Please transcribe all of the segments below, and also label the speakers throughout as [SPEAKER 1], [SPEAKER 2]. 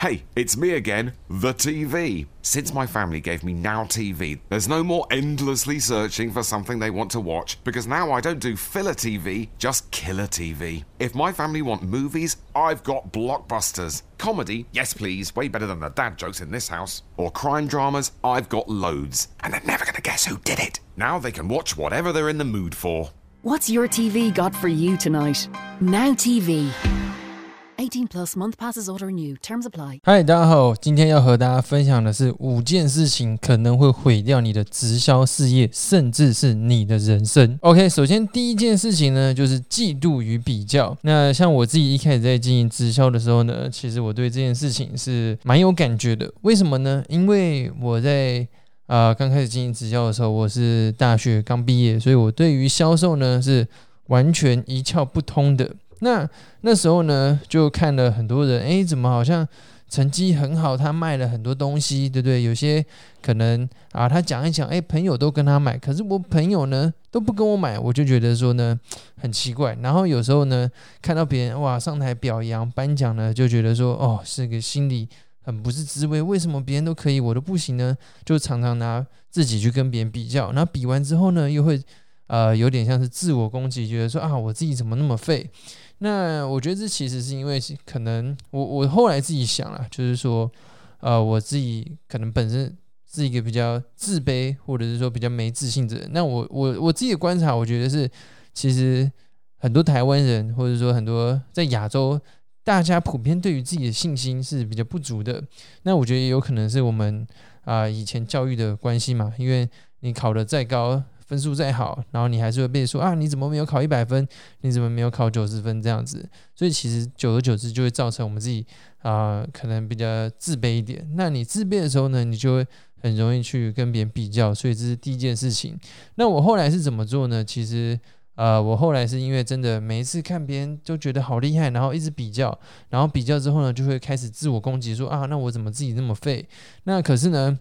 [SPEAKER 1] Hey, it's me again, the TV. Since my family gave me Now TV, there's no more endlessly searching for something they want to watch because now I don't do filler TV, just killer TV. If my family want movies, I've got blockbusters. Comedy, yes please, way better than the dad jokes in this house. Or crime dramas, I've got loads. And they're never gonna guess who did it. Now they can watch whatever they're in the mood for.
[SPEAKER 2] What's your TV got for you tonight? Now TV. 18 plus month passes auto renew. Terms apply.
[SPEAKER 3] 嗨，大家好，今天要和大家分享的是五件事情可能会毁掉你的直销事业，甚至是你的人生。OK，首先第一件事情呢，就是嫉妒与比较。那像我自己一开始在经营直销的时候呢，其实我对这件事情是蛮有感觉的。为什么呢？因为我在啊刚开始经营直销的时候，我是大学刚毕业，所以我对于销售呢是完全一窍不通的。那那时候呢，就看了很多人，哎，怎么好像成绩很好，他卖了很多东西，对不对？有些可能啊，他讲一讲，哎，朋友都跟他买，可是我朋友呢都不跟我买，我就觉得说呢很奇怪。然后有时候呢，看到别人哇上台表扬颁奖呢，就觉得说哦，是个心里很不是滋味，为什么别人都可以，我都不行呢？就常常拿自己去跟别人比较，然后比完之后呢，又会呃有点像是自我攻击，觉得说啊，我自己怎么那么废？那我觉得这其实是因为可能我我后来自己想了，就是说，呃，我自己可能本身是一个比较自卑或者是说比较没自信的人。那我我我自己的观察，我觉得是其实很多台湾人或者说很多在亚洲，大家普遍对于自己的信心是比较不足的。那我觉得也有可能是我们啊以前教育的关系嘛，因为你考的再高。分数再好，然后你还是会被说啊，你怎么没有考一百分？你怎么没有考九十分？这样子，所以其实久而久之就会造成我们自己啊，可能比较自卑一点。那你自卑的时候呢，你就会很容易去跟别人比较，所以这是第一件事情。那我后来是怎么做呢？其实呃，我后来是因为真的每一次看别人都觉得好厉害，然后一直比较，然后比较之后呢，就会开始自我攻击，说啊，那我怎么自己那么废？那可是呢，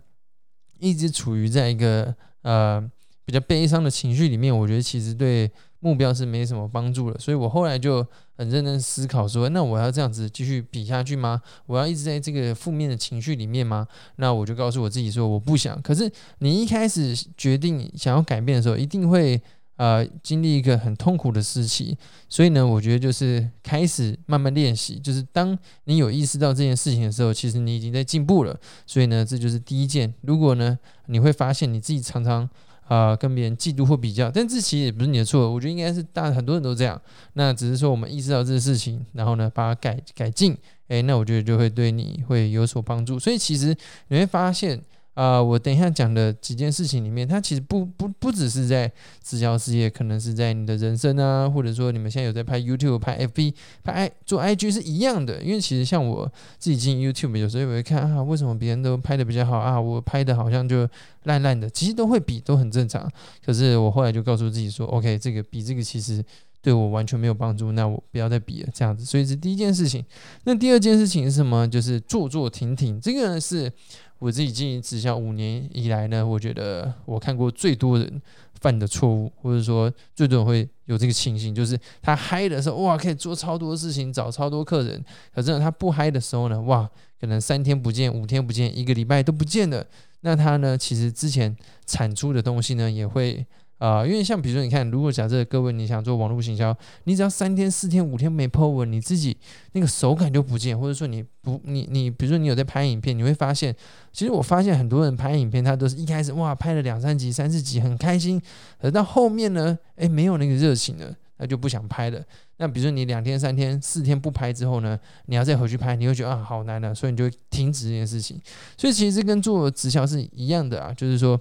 [SPEAKER 3] 一直处于在一个呃。比较悲伤的情绪里面，我觉得其实对目标是没什么帮助的，所以我后来就很认真思考说，那我要这样子继续比下去吗？我要一直在这个负面的情绪里面吗？那我就告诉我自己说，我不想。可是你一开始决定想要改变的时候，一定会呃经历一个很痛苦的时期，所以呢，我觉得就是开始慢慢练习，就是当你有意识到这件事情的时候，其实你已经在进步了。所以呢，这就是第一件。如果呢，你会发现你自己常常。啊，跟别人嫉妒或比较，但这其实也不是你的错，我觉得应该是大很多人都这样。那只是说我们意识到这个事情，然后呢，把它改改进，诶，那我觉得就会对你会有所帮助。所以其实你会发现。啊，我等一下讲的几件事情里面，它其实不不不只是在直销事业，可能是在你的人生啊，或者说你们现在有在拍 YouTube、拍 FB、拍 I 做 IG 是一样的。因为其实像我自己进 YouTube，有时候也会看啊，为什么别人都拍的比较好啊，我拍的好像就烂烂的。其实都会比，都很正常。可是我后来就告诉自己说，OK，这个比这个其实对我完全没有帮助，那我不要再比了。这样子，所以是第一件事情。那第二件事情是什么？就是坐坐停停。这个呢是。我自己经营直销五年以来呢，我觉得我看过最多人犯的错误，或者说最多人会有这个情形，就是他嗨的时候，哇，可以做超多事情，找超多客人；可是他不嗨的时候呢，哇，可能三天不见，五天不见，一个礼拜都不见了。那他呢，其实之前产出的东西呢，也会。啊，因为像比如说，你看，如果假设各位你想做网络行销，你只要三天、四天、五天没 po 文，你自己那个手感就不见，或者说你不，你你比如说你有在拍影片，你会发现，其实我发现很多人拍影片，他都是一开始哇拍了两三集、三四集很开心，而到后面呢，诶，没有那个热情了，他就不想拍了。那比如说你两天、三天、四天不拍之后呢，你要再回去拍，你会觉得啊好难的，所以你就会停止这件事情。所以其实跟做直销是一样的啊，就是说。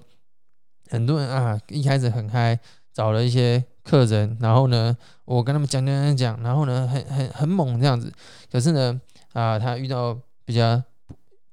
[SPEAKER 3] 很多人啊，一开始很嗨，找了一些客人，然后呢，我跟他们讲讲讲讲，然后呢，很很很猛这样子。可是呢，啊，他遇到比较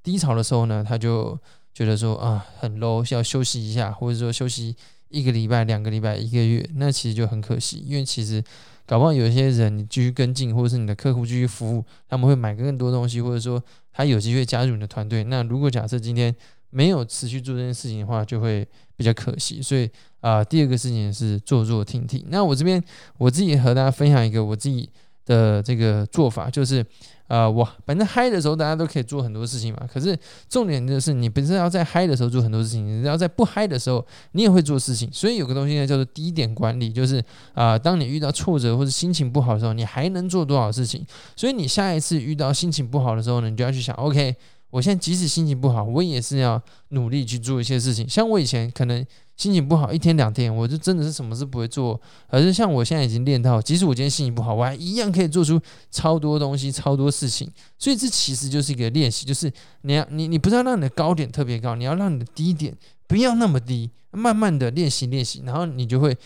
[SPEAKER 3] 低潮的时候呢，他就觉得说啊，很 low，需要休息一下，或者说休息一个礼拜、两个礼拜、一个月，那其实就很可惜，因为其实搞不好有一些人你继续跟进，或者是你的客户继续服务，他们会买更多东西，或者说他有机会加入你的团队。那如果假设今天，没有持续做这件事情的话，就会比较可惜。所以啊，第二个事情是做做停停。那我这边我自己和大家分享一个我自己的这个做法，就是呃，我反正嗨的时候大家都可以做很多事情嘛。可是重点就是你不是要在嗨的时候做很多事情，你要在不嗨的时候你也会做事情。所以有个东西呢叫做低点管理，就是啊，当你遇到挫折或者心情不好的时候，你还能做多少事情？所以你下一次遇到心情不好的时候呢，你就要去想，OK。我现在即使心情不好，我也是要努力去做一些事情。像我以前可能心情不好一天两天，我就真的是什么事不会做。而是像我现在已经练到，即使我今天心情不好，我还一样可以做出超多东西、超多事情。所以这其实就是一个练习，就是你要你你不要让你的高点特别高，你要让你的低点不要那么低，慢慢的练习练习，然后你就会。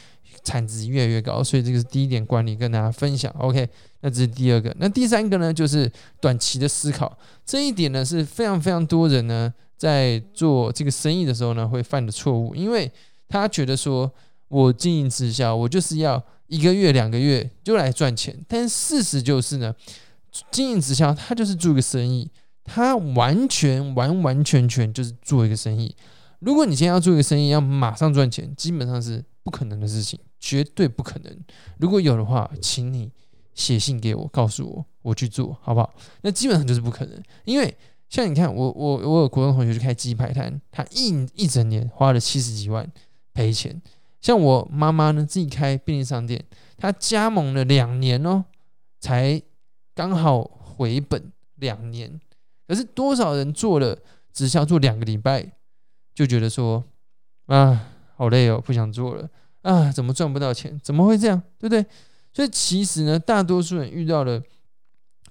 [SPEAKER 3] 产值越来越高，所以这个是第一点管理跟大家分享。OK，那这是第二个。那第三个呢，就是短期的思考。这一点呢是非常非常多人呢在做这个生意的时候呢会犯的错误，因为他觉得说我经营直销，我就是要一个月两个月就来赚钱。但事实就是呢，经营直销它就是做一个生意，它完全完完全全就是做一个生意。如果你今天要做一个生意，要马上赚钱，基本上是。不可能的事情，绝对不可能。如果有的话，请你写信给我，告诉我，我去做好不好？那基本上就是不可能，因为像你看，我我我有国中同学去开鸡排摊，他一一整年花了七十几万赔钱。像我妈妈呢，自己开便利商店，她加盟了两年哦，才刚好回本两年。可是多少人做了直销做两个礼拜，就觉得说啊。好累哦，不想做了啊！怎么赚不到钱？怎么会这样？对不对？所以其实呢，大多数人遇到的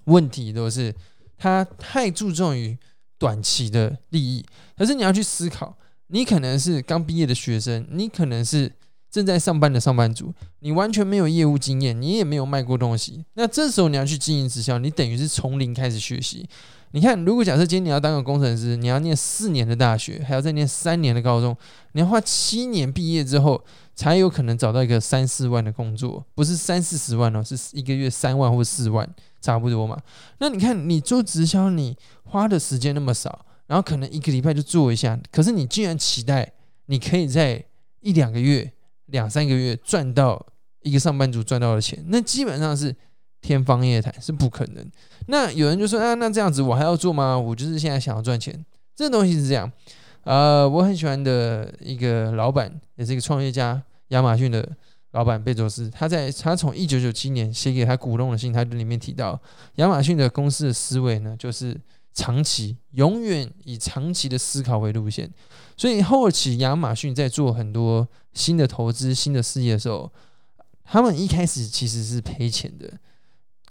[SPEAKER 3] 问题都是他太注重于短期的利益。可是你要去思考，你可能是刚毕业的学生，你可能是正在上班的上班族，你完全没有业务经验，你也没有卖过东西。那这时候你要去经营直销，你等于是从零开始学习。你看，如果假设今天你要当个工程师，你要念四年的大学，还要再念三年的高中，你要花七年毕业之后才有可能找到一个三四万的工作，不是三四十万哦，是一个月三万或四万，差不多嘛。那你看，你做直销，你花的时间那么少，然后可能一个礼拜就做一下，可是你竟然期待你可以在一两个月、两三个月赚到一个上班族赚到的钱，那基本上是。天方夜谭是不可能。那有人就说啊，那这样子我还要做吗？我就是现在想要赚钱。这东西是这样，呃，我很喜欢的一个老板，也是一个创业家，亚马逊的老板贝佐斯。他在他从一九九七年写给他股东的信，他里面提到，亚马逊的公司的思维呢，就是长期，永远以长期的思考为路线。所以后期亚马逊在做很多新的投资、新的事业的时候，他们一开始其实是赔钱的。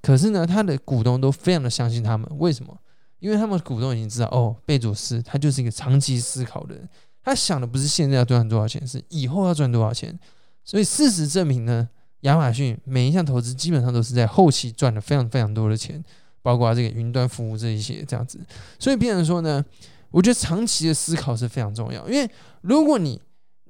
[SPEAKER 3] 可是呢，他的股东都非常的相信他们，为什么？因为他们股东已经知道，哦，贝佐斯他就是一个长期思考的人，他想的不是现在要赚多少钱，是以后要赚多少钱。所以事实证明呢，亚马逊每一项投资基本上都是在后期赚了非常非常多的钱，包括这个云端服务这一些这样子。所以变成说呢，我觉得长期的思考是非常重要，因为如果你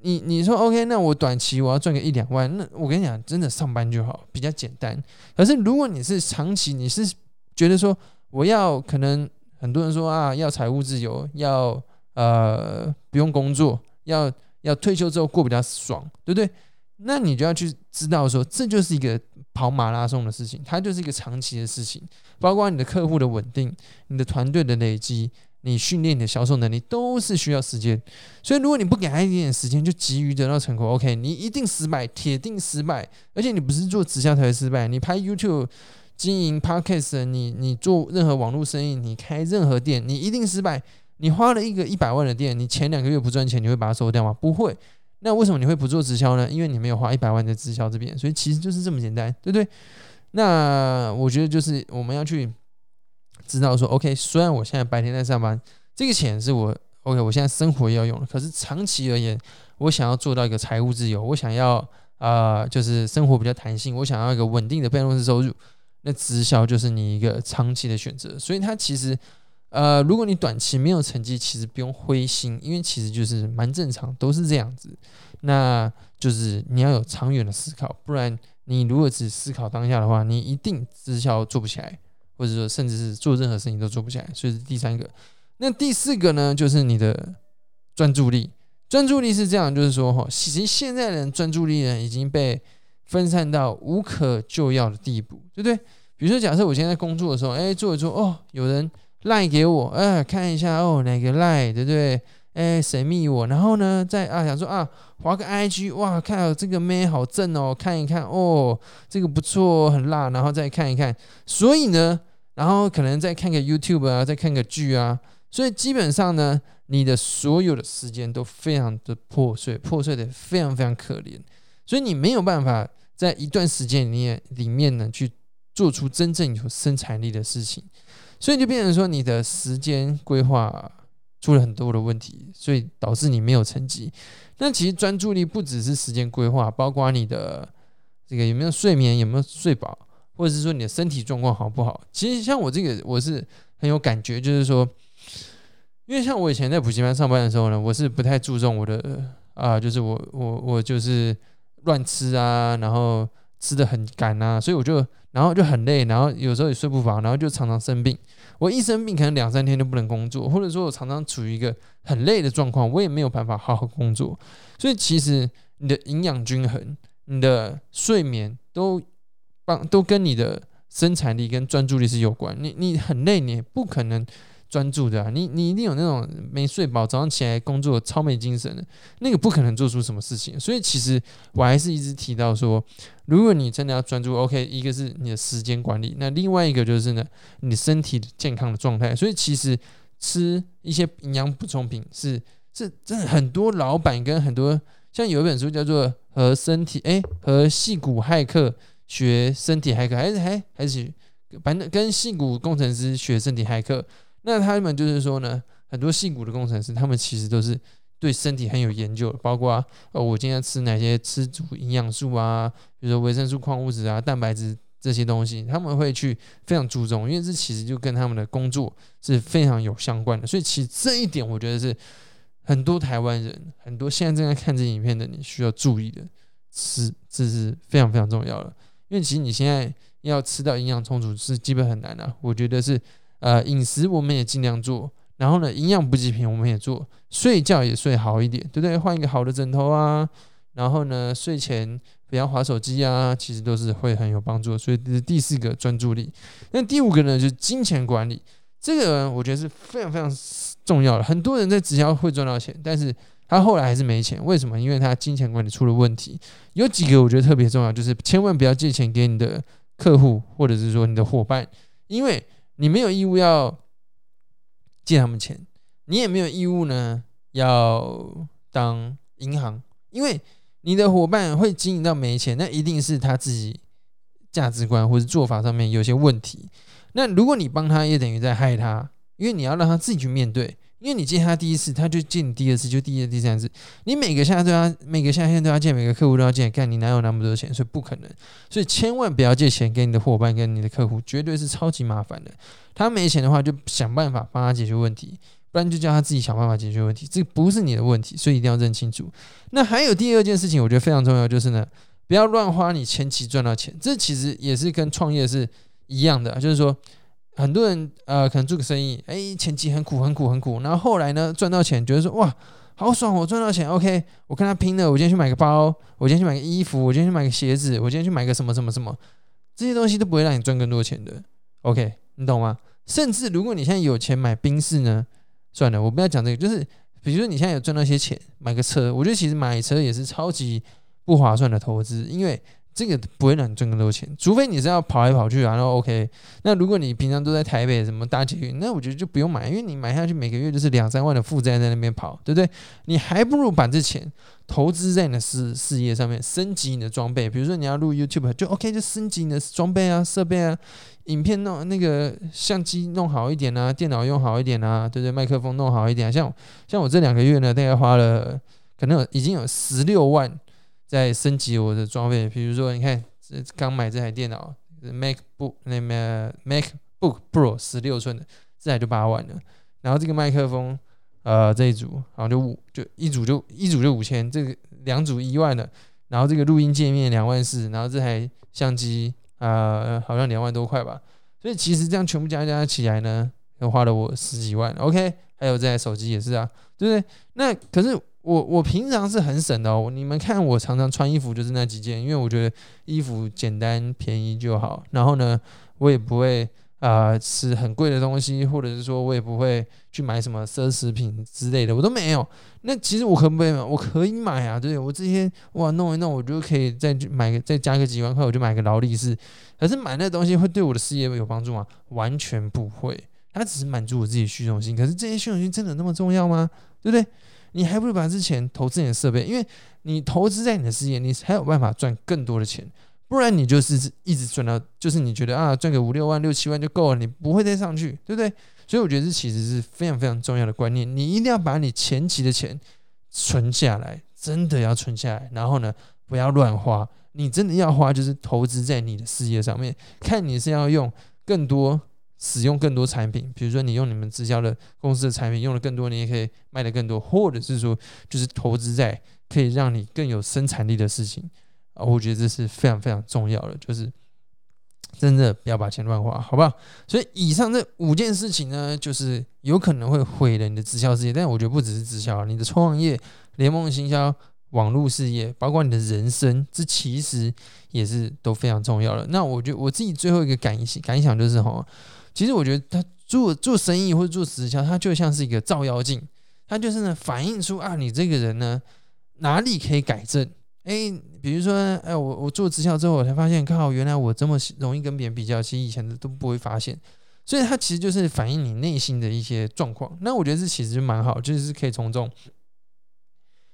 [SPEAKER 3] 你你说 OK，那我短期我要赚个一两万，那我跟你讲，真的上班就好，比较简单。可是如果你是长期，你是觉得说我要可能很多人说啊，要财务自由，要呃不用工作，要要退休之后过比较爽，对不对？那你就要去知道说，这就是一个跑马拉松的事情，它就是一个长期的事情，包括你的客户的稳定，你的团队的累积。你训练你的销售能力都是需要时间，所以如果你不给他一点点时间就急于得到成果，OK，你一定失败，铁定失败。而且你不是做直销才会失败，你拍 YouTube、经营 Podcast，你你做任何网络生意，你开任何店，你一定失败。你花了一个一百万的店，你前两个月不赚钱，你会把它收掉吗？不会。那为什么你会不做直销呢？因为你没有花一百万在直销这边，所以其实就是这么简单，对不对？那我觉得就是我们要去。知道说，OK，虽然我现在白天在上班，这个钱是我 OK，我现在生活要用的。可是长期而言，我想要做到一个财务自由，我想要啊，就是生活比较弹性，我想要一个稳定的被动式收入，那直销就是你一个长期的选择。所以它其实，呃，如果你短期没有成绩，其实不用灰心，因为其实就是蛮正常，都是这样子。那就是你要有长远的思考，不然你如果只思考当下的话，你一定直销做不起来。或者说，甚至是做任何事情都做不起来，所以是第三个。那第四个呢，就是你的专注力。专注力是这样，就是说，哈，其实现在人专注力呢已经被分散到无可救药的地步，对不对？比如说，假设我现在工作的时候，哎，做一做，哦，有人赖给我，哎，看一下，哦，哪个赖，对不对？哎，神秘我？然后呢，再啊，想说啊，划个 IG，哇，看这个妹好正哦，看一看，哦，这个不错，很辣，然后再看一看。所以呢，然后可能再看个 YouTube 啊，再看个剧啊。所以基本上呢，你的所有的时间都非常的破碎，破碎的非常非常可怜。所以你没有办法在一段时间里面里面呢去。做出真正有生产力的事情，所以就变成说你的时间规划出了很多的问题，所以导致你没有成绩。那其实专注力不只是时间规划，包括你的这个有没有睡眠，有没有睡饱，或者是说你的身体状况好不好。其实像我这个，我是很有感觉，就是说，因为像我以前在补习班上班的时候呢，我是不太注重我的啊，就是我我我就是乱吃啊，然后吃的很赶啊，所以我就。然后就很累，然后有时候也睡不饱，然后就常常生病。我一生病，可能两三天都不能工作，或者说我常常处于一个很累的状况，我也没有办法好好工作。所以其实你的营养均衡、你的睡眠都帮都跟你的生产力跟专注力是有关。你你很累，你不可能。专注的啊，你你一定有那种没睡饱，早上起来工作超没精神的，那个不可能做出什么事情。所以其实我还是一直提到说，如果你真的要专注，OK，一个是你的时间管理，那另外一个就是呢，你身体健康的状态。所以其实吃一些营养补充品是是真的很多老板跟很多像有一本书叫做《和身体哎和细骨骇客学身体骇客》，还是还还是反正跟细骨工程师学身体骇客。那他们就是说呢，很多细骨的工程师，他们其实都是对身体很有研究，包括哦，我今天吃哪些吃足营养素啊，比如说维生素、矿物质啊、蛋白质这些东西，他们会去非常注重，因为这其实就跟他们的工作是非常有相关的。所以其实这一点，我觉得是很多台湾人，很多现在正在看这影片的你需要注意的，是这是非常非常重要的。因为其实你现在要吃到营养充足是基本很难的，我觉得是。呃，饮食我们也尽量做，然后呢，营养补给品我们也做，睡觉也睡好一点，对不对？换一个好的枕头啊，然后呢，睡前不要划手机啊，其实都是会很有帮助。所以这是第四个专注力。那第五个呢，就是金钱管理，这个我觉得是非常非常重要的。很多人在直销会赚到钱，但是他后来还是没钱，为什么？因为他金钱管理出了问题。有几个我觉得特别重要，就是千万不要借钱给你的客户或者是说你的伙伴，因为。你没有义务要借他们钱，你也没有义务呢要当银行，因为你的伙伴会经营到没钱，那一定是他自己价值观或者做法上面有些问题。那如果你帮他，也等于在害他，因为你要让他自己去面对。因为你借他第一次，他就借你第二次，就第二、第三次。你每个夏都要，每个夏天都要借，每个客户都要借，干你哪有那么多钱？所以不可能。所以千万不要借钱给你的伙伴跟你的客户，绝对是超级麻烦的。他没钱的话，就想办法帮他解决问题，不然就叫他自己想办法解决问题。这不是你的问题，所以一定要认清楚。那还有第二件事情，我觉得非常重要，就是呢，不要乱花你前期赚到钱。这其实也是跟创业是一样的，就是说。很多人呃，可能做个生意，哎，前期很苦很苦很苦，然后后来呢赚到钱，觉得说哇，好爽，我赚到钱，OK，我跟他拼了，我今天去买个包，我今天去买个衣服，我今天去买个鞋子，我今天去买个什么什么什么，这些东西都不会让你赚更多钱的，OK，你懂吗？甚至如果你现在有钱买宾士呢，算了，我不要讲这个，就是比如说你现在有赚到一些钱，买个车，我觉得其实买车也是超级不划算的投资，因为。这个不会让你赚更多钱，除非你是要跑来跑去，然后 OK。那如果你平常都在台北什么大捷运，那我觉得就不用买，因为你买下去每个月就是两三万的负债在那边跑，对不对？你还不如把这钱投资在你的事事业上面，升级你的装备。比如说你要录 YouTube，就 OK，就升级你的装备啊、设备啊、影片弄那个相机弄好一点啊，电脑用好一点啊，对不对？麦克风弄好一点啊。像像我这两个月呢，大概花了可能有已经有十六万。在升级我的装备，比如说，你看，这刚买这台电脑，MacBook 那么 MacBook Pro 十六寸的，这台就八万了。然后这个麦克风，呃，这一组，然后就五，就一组就一组就五千，这个两组一万的。然后这个录音界面两万四，然后这台相机，呃，好像两万多块吧。所以其实这样全部加加起来呢，又花了我十几万。OK，还有这台手机也是啊，对不对？那可是。我我平常是很省的哦，你们看我常常穿衣服就是那几件，因为我觉得衣服简单便宜就好。然后呢，我也不会啊、吃很贵的东西，或者是说我也不会去买什么奢侈品之类的，我都没有。那其实我可不可以买？我可以买啊，对不对我这些哇弄一弄，我就可以再买个再加个几万块，我就买个劳力士。可是买那东西会对我的事业有帮助吗？完全不会，它只是满足我自己虚荣心。可是这些虚荣心真的那么重要吗？对不对？你还不如把这钱投资你的设备，因为你投资在你的事业，你才有办法赚更多的钱。不然你就是一直赚到，就是你觉得啊赚个五六万、六七万就够了，你不会再上去，对不对？所以我觉得这其实是非常非常重要的观念，你一定要把你前期的钱存下来，真的要存下来，然后呢不要乱花。你真的要花，就是投资在你的事业上面，看你是要用更多。使用更多产品，比如说你用你们直销的公司的产品用的更多，你也可以卖的更多，或者是说就是投资在可以让你更有生产力的事情啊，我觉得这是非常非常重要的，就是真的不要把钱乱花，好不好？所以以上这五件事情呢，就是有可能会毁了你的直销事业，但我觉得不只是直销，你的创业、联盟行销、网络事业，包括你的人生，这其实也是都非常重要的。那我觉得我自己最后一个感感想就是哈。其实我觉得他做做生意或者做直销，它就像是一个照妖镜，它就是呢反映出啊你这个人呢哪里可以改正。哎，比如说哎我我做直销之后，我才发现，靠，原来我这么容易跟别人比较，其实以前的都不会发现。所以它其实就是反映你内心的一些状况。那我觉得这其实蛮好，就是可以从中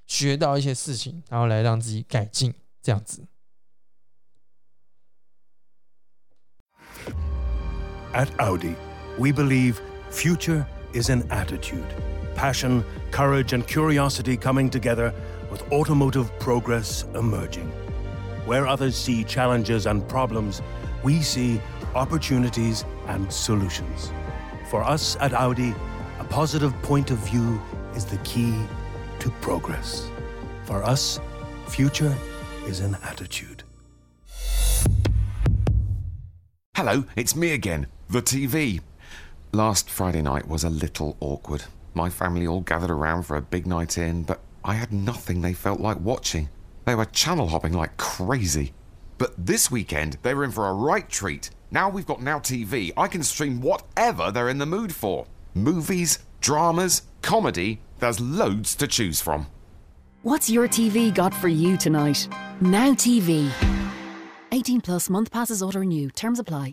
[SPEAKER 3] 学到一些事情，然后来让自己改进这样子。
[SPEAKER 4] At Audi, we believe future is an attitude. Passion, courage, and curiosity coming together with automotive progress emerging. Where others see challenges and problems, we see opportunities and solutions. For us at Audi, a positive point of view is the key to progress. For us, future is an attitude.
[SPEAKER 1] Hello, it's me again, the TV. Last Friday night was a little awkward. My family all gathered around for a big night in, but I had nothing they felt like watching. They were channel hopping like crazy. But this weekend, they were in for a right treat. Now we've got Now TV, I can stream whatever they're in the mood for movies, dramas, comedy, there's loads to choose from.
[SPEAKER 2] What's your TV got for you tonight? Now TV. 18 plus month passes auto renew. Terms apply.